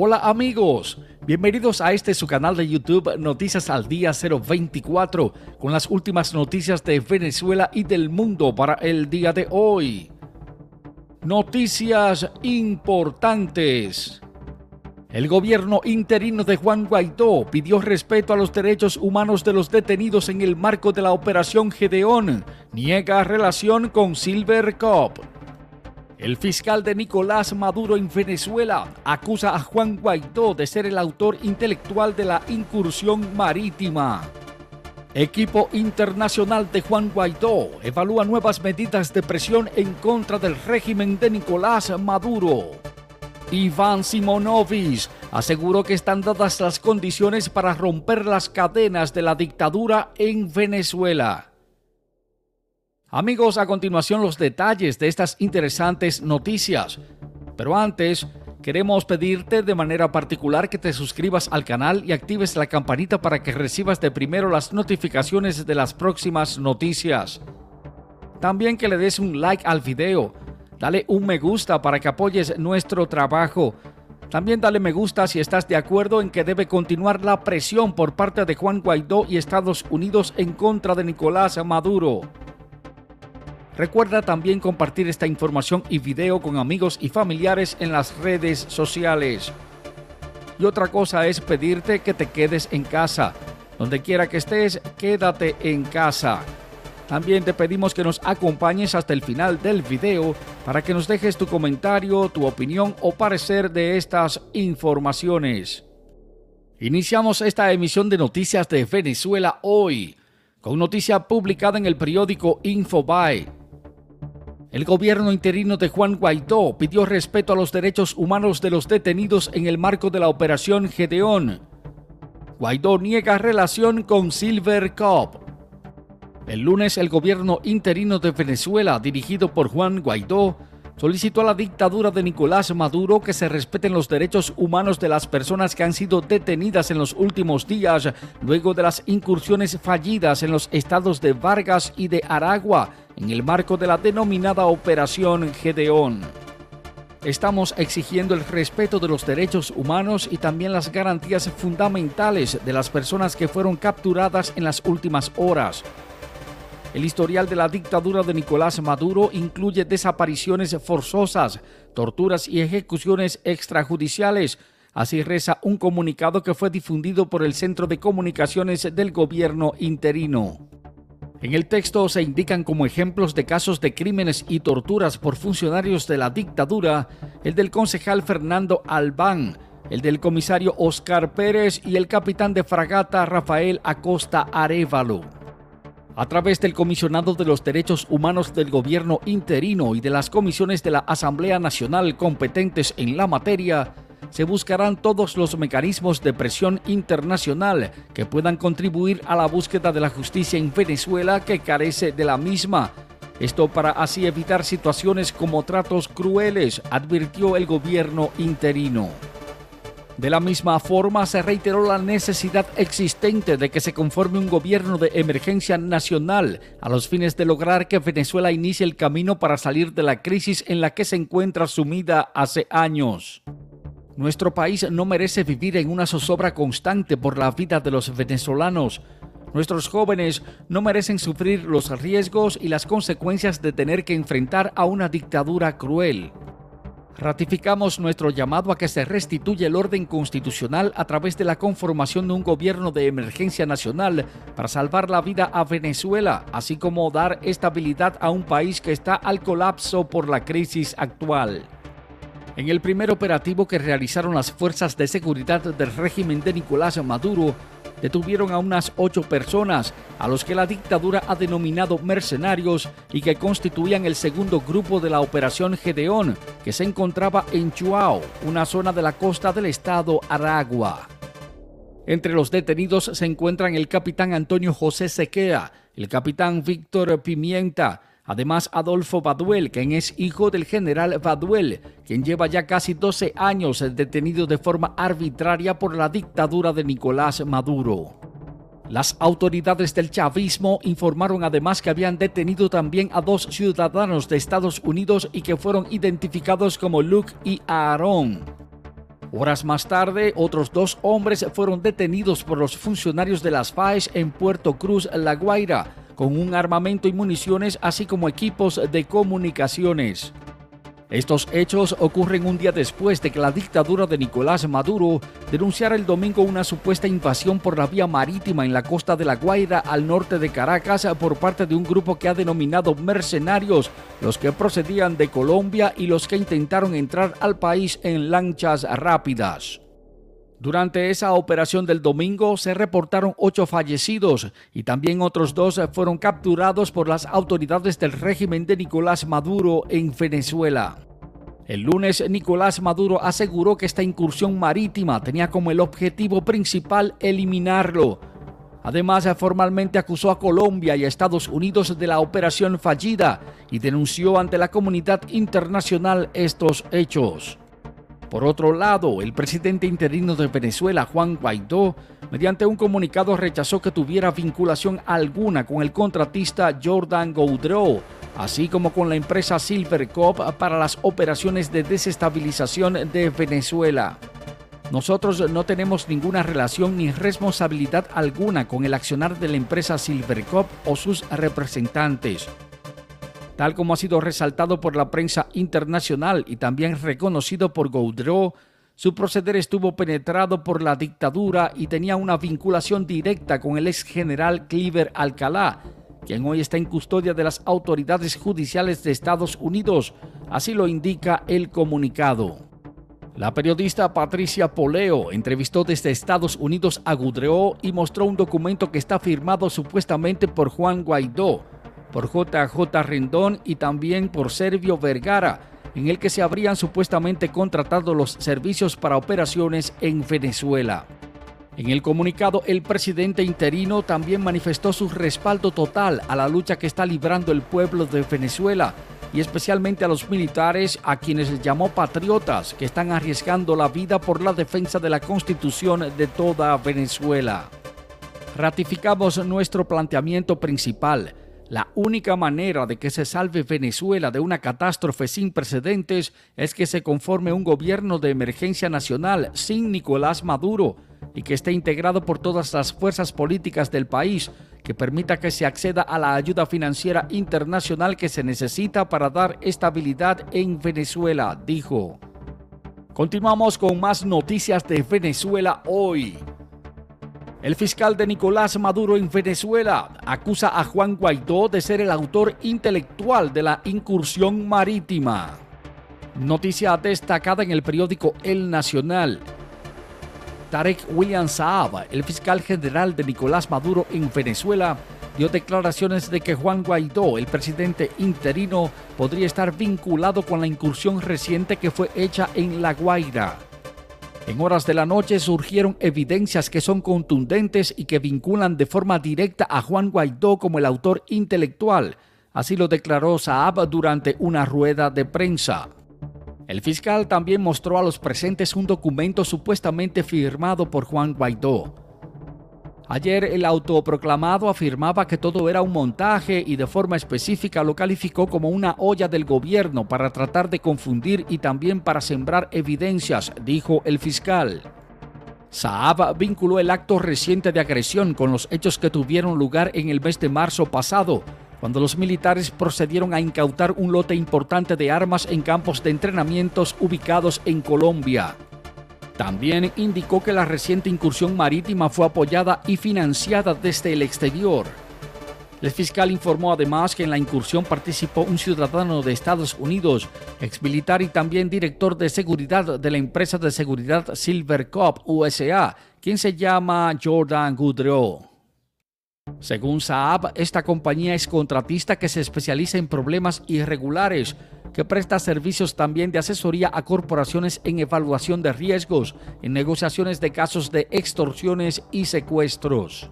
Hola amigos, bienvenidos a este su canal de YouTube Noticias al Día 024 con las últimas noticias de Venezuela y del mundo para el día de hoy. Noticias importantes. El gobierno interino de Juan Guaidó pidió respeto a los derechos humanos de los detenidos en el marco de la Operación Gedeón. Niega relación con Silver Cup. El fiscal de Nicolás Maduro en Venezuela acusa a Juan Guaidó de ser el autor intelectual de la incursión marítima. Equipo internacional de Juan Guaidó evalúa nuevas medidas de presión en contra del régimen de Nicolás Maduro. Iván Simonovic aseguró que están dadas las condiciones para romper las cadenas de la dictadura en Venezuela. Amigos, a continuación los detalles de estas interesantes noticias. Pero antes, queremos pedirte de manera particular que te suscribas al canal y actives la campanita para que recibas de primero las notificaciones de las próximas noticias. También que le des un like al video, dale un me gusta para que apoyes nuestro trabajo. También dale me gusta si estás de acuerdo en que debe continuar la presión por parte de Juan Guaidó y Estados Unidos en contra de Nicolás Maduro. Recuerda también compartir esta información y video con amigos y familiares en las redes sociales. Y otra cosa es pedirte que te quedes en casa. Donde quiera que estés, quédate en casa. También te pedimos que nos acompañes hasta el final del video para que nos dejes tu comentario, tu opinión o parecer de estas informaciones. Iniciamos esta emisión de noticias de Venezuela hoy con noticia publicada en el periódico Infobae el gobierno interino de Juan Guaidó pidió respeto a los derechos humanos de los detenidos en el marco de la operación Gedeón. Guaidó niega relación con Silver Cup. El lunes el gobierno interino de Venezuela, dirigido por Juan Guaidó, solicitó a la dictadura de Nicolás Maduro que se respeten los derechos humanos de las personas que han sido detenidas en los últimos días luego de las incursiones fallidas en los estados de Vargas y de Aragua en el marco de la denominada Operación Gedeón. Estamos exigiendo el respeto de los derechos humanos y también las garantías fundamentales de las personas que fueron capturadas en las últimas horas el historial de la dictadura de Nicolás Maduro incluye desapariciones forzosas, torturas y ejecuciones extrajudiciales. Así reza un comunicado que fue difundido por el Centro de Comunicaciones del Gobierno interino. En el texto se indican como ejemplos de casos de crímenes y torturas por funcionarios de la dictadura el del concejal Fernando Albán, el del comisario Oscar Pérez y el capitán de fragata Rafael Acosta Arevalo a través del Comisionado de los Derechos Humanos del Gobierno interino y de las comisiones de la Asamblea Nacional competentes en la materia, se buscarán todos los mecanismos de presión internacional que puedan contribuir a la búsqueda de la justicia en Venezuela que carece de la misma. Esto para así evitar situaciones como tratos crueles, advirtió el gobierno interino. De la misma forma, se reiteró la necesidad existente de que se conforme un gobierno de emergencia nacional a los fines de lograr que Venezuela inicie el camino para salir de la crisis en la que se encuentra sumida hace años. Nuestro país no merece vivir en una zozobra constante por la vida de los venezolanos. Nuestros jóvenes no merecen sufrir los riesgos y las consecuencias de tener que enfrentar a una dictadura cruel. Ratificamos nuestro llamado a que se restituya el orden constitucional a través de la conformación de un gobierno de emergencia nacional para salvar la vida a Venezuela, así como dar estabilidad a un país que está al colapso por la crisis actual. En el primer operativo que realizaron las fuerzas de seguridad del régimen de Nicolás Maduro, detuvieron a unas ocho personas, a los que la dictadura ha denominado mercenarios y que constituían el segundo grupo de la Operación Gedeón, que se encontraba en Chuao, una zona de la costa del estado Aragua. Entre los detenidos se encuentran el capitán Antonio José Sequea, el capitán Víctor Pimienta, Además, Adolfo Baduel, quien es hijo del general Baduel, quien lleva ya casi 12 años detenido de forma arbitraria por la dictadura de Nicolás Maduro. Las autoridades del chavismo informaron además que habían detenido también a dos ciudadanos de Estados Unidos y que fueron identificados como Luke y Aaron. Horas más tarde, otros dos hombres fueron detenidos por los funcionarios de las FAES en Puerto Cruz, La Guaira, con un armamento y municiones, así como equipos de comunicaciones. Estos hechos ocurren un día después de que la dictadura de Nicolás Maduro denunciara el domingo una supuesta invasión por la vía marítima en la costa de La Guaira al norte de Caracas por parte de un grupo que ha denominado mercenarios, los que procedían de Colombia y los que intentaron entrar al país en lanchas rápidas. Durante esa operación del domingo se reportaron ocho fallecidos y también otros dos fueron capturados por las autoridades del régimen de Nicolás Maduro en Venezuela. El lunes, Nicolás Maduro aseguró que esta incursión marítima tenía como el objetivo principal eliminarlo. Además, formalmente acusó a Colombia y a Estados Unidos de la operación fallida y denunció ante la comunidad internacional estos hechos. Por otro lado, el presidente interino de Venezuela, Juan Guaidó, mediante un comunicado rechazó que tuviera vinculación alguna con el contratista Jordan Goudreau, así como con la empresa Silvercop para las operaciones de desestabilización de Venezuela. Nosotros no tenemos ninguna relación ni responsabilidad alguna con el accionar de la empresa Silvercop o sus representantes tal como ha sido resaltado por la prensa internacional y también reconocido por Gaudreau, su proceder estuvo penetrado por la dictadura y tenía una vinculación directa con el ex general Cliver Alcalá, quien hoy está en custodia de las autoridades judiciales de Estados Unidos, así lo indica el comunicado. La periodista Patricia Poleo entrevistó desde Estados Unidos a Gudreau y mostró un documento que está firmado supuestamente por Juan Guaidó, por JJ Rendón y también por Servio Vergara, en el que se habrían supuestamente contratado los servicios para operaciones en Venezuela. En el comunicado, el presidente interino también manifestó su respaldo total a la lucha que está librando el pueblo de Venezuela y especialmente a los militares a quienes llamó patriotas que están arriesgando la vida por la defensa de la constitución de toda Venezuela. Ratificamos nuestro planteamiento principal la única manera de que se salve Venezuela de una catástrofe sin precedentes es que se conforme un gobierno de emergencia nacional sin Nicolás Maduro y que esté integrado por todas las fuerzas políticas del país, que permita que se acceda a la ayuda financiera internacional que se necesita para dar estabilidad en Venezuela, dijo. Continuamos con más noticias de Venezuela hoy. El fiscal de Nicolás Maduro en Venezuela acusa a Juan Guaidó de ser el autor intelectual de la incursión marítima. Noticia destacada en el periódico El Nacional. Tarek William Saab, el fiscal general de Nicolás Maduro en Venezuela, dio declaraciones de que Juan Guaidó, el presidente interino, podría estar vinculado con la incursión reciente que fue hecha en La Guaira. En horas de la noche surgieron evidencias que son contundentes y que vinculan de forma directa a Juan Guaidó como el autor intelectual. Así lo declaró Saab durante una rueda de prensa. El fiscal también mostró a los presentes un documento supuestamente firmado por Juan Guaidó. Ayer el autoproclamado afirmaba que todo era un montaje y de forma específica lo calificó como una olla del gobierno para tratar de confundir y también para sembrar evidencias, dijo el fiscal. Saab vinculó el acto reciente de agresión con los hechos que tuvieron lugar en el mes de marzo pasado, cuando los militares procedieron a incautar un lote importante de armas en campos de entrenamientos ubicados en Colombia. También indicó que la reciente incursión marítima fue apoyada y financiada desde el exterior. El fiscal informó además que en la incursión participó un ciudadano de Estados Unidos, exmilitar y también director de seguridad de la empresa de seguridad Silvercop USA, quien se llama Jordan Goodrow. Según Saab, esta compañía es contratista que se especializa en problemas irregulares que presta servicios también de asesoría a corporaciones en evaluación de riesgos, en negociaciones de casos de extorsiones y secuestros.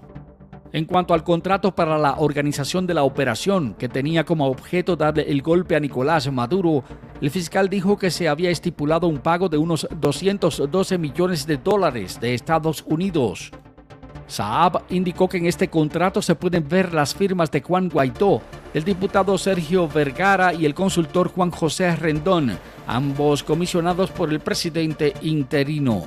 En cuanto al contrato para la organización de la operación, que tenía como objeto darle el golpe a Nicolás Maduro, el fiscal dijo que se había estipulado un pago de unos 212 millones de dólares de Estados Unidos. Saab indicó que en este contrato se pueden ver las firmas de Juan Guaidó, el diputado Sergio Vergara y el consultor Juan José Rendón, ambos comisionados por el presidente interino.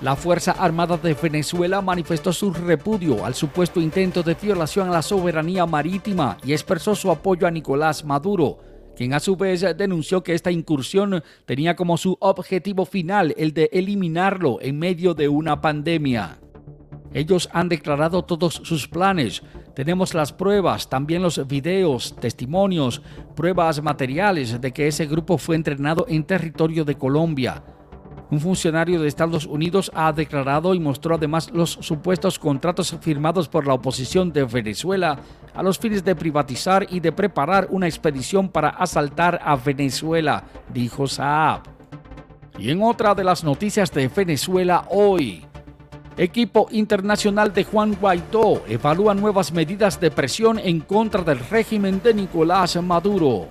La Fuerza Armada de Venezuela manifestó su repudio al supuesto intento de violación a la soberanía marítima y expresó su apoyo a Nicolás Maduro, quien a su vez denunció que esta incursión tenía como su objetivo final el de eliminarlo en medio de una pandemia. Ellos han declarado todos sus planes. Tenemos las pruebas, también los videos, testimonios, pruebas materiales de que ese grupo fue entrenado en territorio de Colombia. Un funcionario de Estados Unidos ha declarado y mostró además los supuestos contratos firmados por la oposición de Venezuela a los fines de privatizar y de preparar una expedición para asaltar a Venezuela, dijo Saab. Y en otra de las noticias de Venezuela hoy, equipo internacional de Juan Guaidó evalúa nuevas medidas de presión en contra del régimen de Nicolás Maduro.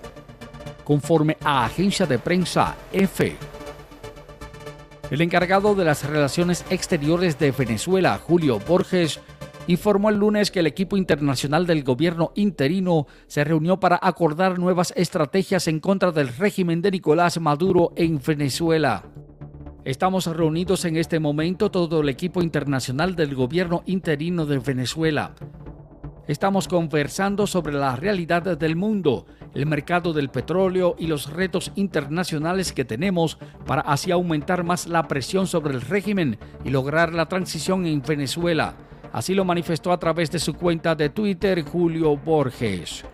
Conforme a agencia de prensa EFE, el encargado de las relaciones exteriores de Venezuela, Julio Borges, informó el lunes que el equipo internacional del gobierno interino se reunió para acordar nuevas estrategias en contra del régimen de Nicolás Maduro en Venezuela. Estamos reunidos en este momento todo el equipo internacional del gobierno interino de Venezuela. Estamos conversando sobre la realidad del mundo, el mercado del petróleo y los retos internacionales que tenemos para así aumentar más la presión sobre el régimen y lograr la transición en Venezuela. Así lo manifestó a través de su cuenta de Twitter Julio Borges.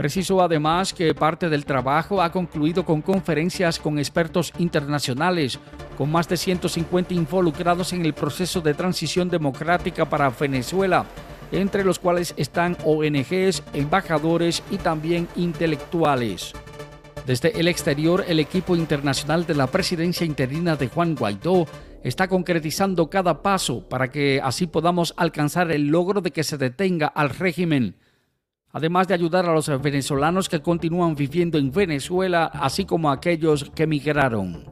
Precisó además que parte del trabajo ha concluido con conferencias con expertos internacionales, con más de 150 involucrados en el proceso de transición democrática para Venezuela entre los cuales están ONGs, embajadores y también intelectuales. Desde el exterior, el equipo internacional de la presidencia interina de Juan Guaidó está concretizando cada paso para que así podamos alcanzar el logro de que se detenga al régimen, además de ayudar a los venezolanos que continúan viviendo en Venezuela, así como a aquellos que emigraron.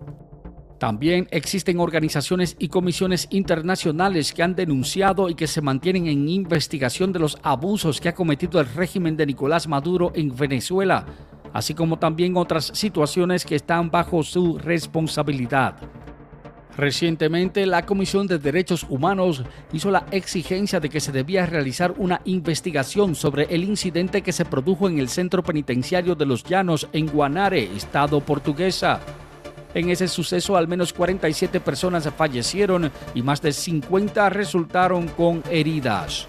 También existen organizaciones y comisiones internacionales que han denunciado y que se mantienen en investigación de los abusos que ha cometido el régimen de Nicolás Maduro en Venezuela, así como también otras situaciones que están bajo su responsabilidad. Recientemente, la Comisión de Derechos Humanos hizo la exigencia de que se debía realizar una investigación sobre el incidente que se produjo en el centro penitenciario de Los Llanos en Guanare, estado portuguesa. En ese suceso al menos 47 personas fallecieron y más de 50 resultaron con heridas.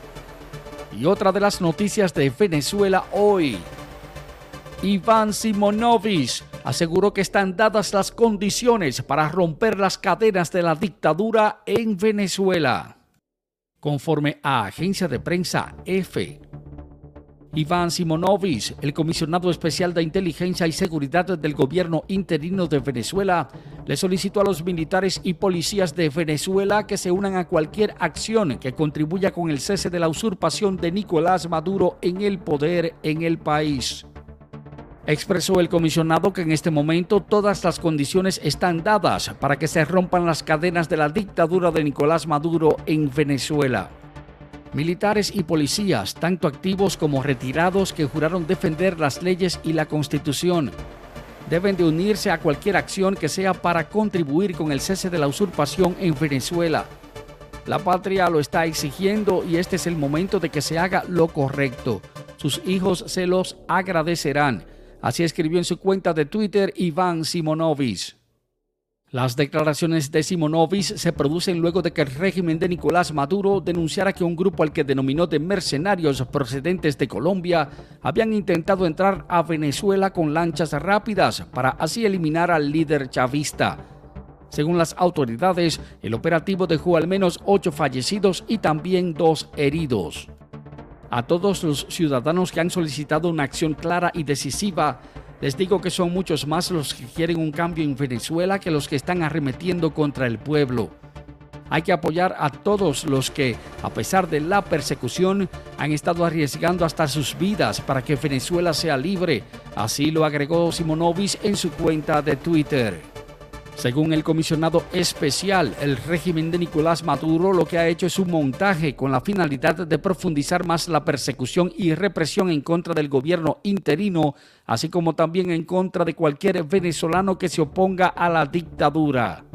Y otra de las noticias de Venezuela hoy. Iván Simonovic aseguró que están dadas las condiciones para romper las cadenas de la dictadura en Venezuela. Conforme a agencia de prensa EFE, Iván Simonovic, el comisionado especial de inteligencia y seguridad del gobierno interino de Venezuela, le solicitó a los militares y policías de Venezuela que se unan a cualquier acción que contribuya con el cese de la usurpación de Nicolás Maduro en el poder en el país. Expresó el comisionado que en este momento todas las condiciones están dadas para que se rompan las cadenas de la dictadura de Nicolás Maduro en Venezuela. Militares y policías, tanto activos como retirados, que juraron defender las leyes y la constitución, deben de unirse a cualquier acción que sea para contribuir con el cese de la usurpación en Venezuela. La patria lo está exigiendo y este es el momento de que se haga lo correcto. Sus hijos se los agradecerán. Así escribió en su cuenta de Twitter Iván Simonovic. Las declaraciones de Simonovic se producen luego de que el régimen de Nicolás Maduro denunciara que un grupo al que denominó de mercenarios procedentes de Colombia habían intentado entrar a Venezuela con lanchas rápidas para así eliminar al líder chavista. Según las autoridades, el operativo dejó al menos ocho fallecidos y también dos heridos. A todos los ciudadanos que han solicitado una acción clara y decisiva, les digo que son muchos más los que quieren un cambio en Venezuela que los que están arremetiendo contra el pueblo. Hay que apoyar a todos los que, a pesar de la persecución, han estado arriesgando hasta sus vidas para que Venezuela sea libre. Así lo agregó Simonovic en su cuenta de Twitter. Según el comisionado especial, el régimen de Nicolás Maduro lo que ha hecho es un montaje con la finalidad de profundizar más la persecución y represión en contra del gobierno interino, así como también en contra de cualquier venezolano que se oponga a la dictadura.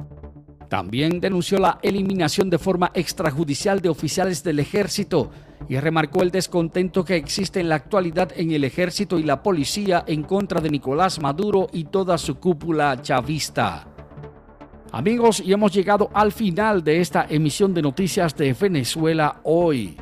También denunció la eliminación de forma extrajudicial de oficiales del ejército y remarcó el descontento que existe en la actualidad en el ejército y la policía en contra de Nicolás Maduro y toda su cúpula chavista. Amigos, y hemos llegado al final de esta emisión de noticias de Venezuela hoy.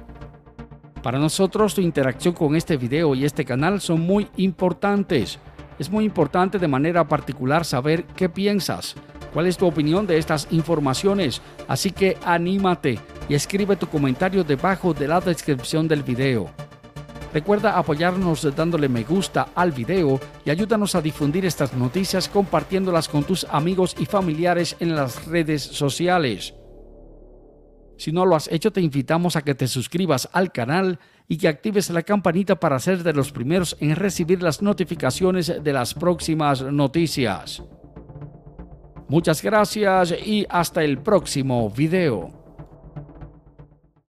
Para nosotros tu interacción con este video y este canal son muy importantes. Es muy importante de manera particular saber qué piensas, cuál es tu opinión de estas informaciones, así que anímate y escribe tu comentario debajo de la descripción del video. Recuerda apoyarnos dándole me gusta al video y ayúdanos a difundir estas noticias compartiéndolas con tus amigos y familiares en las redes sociales. Si no lo has hecho, te invitamos a que te suscribas al canal y que actives la campanita para ser de los primeros en recibir las notificaciones de las próximas noticias. Muchas gracias y hasta el próximo video.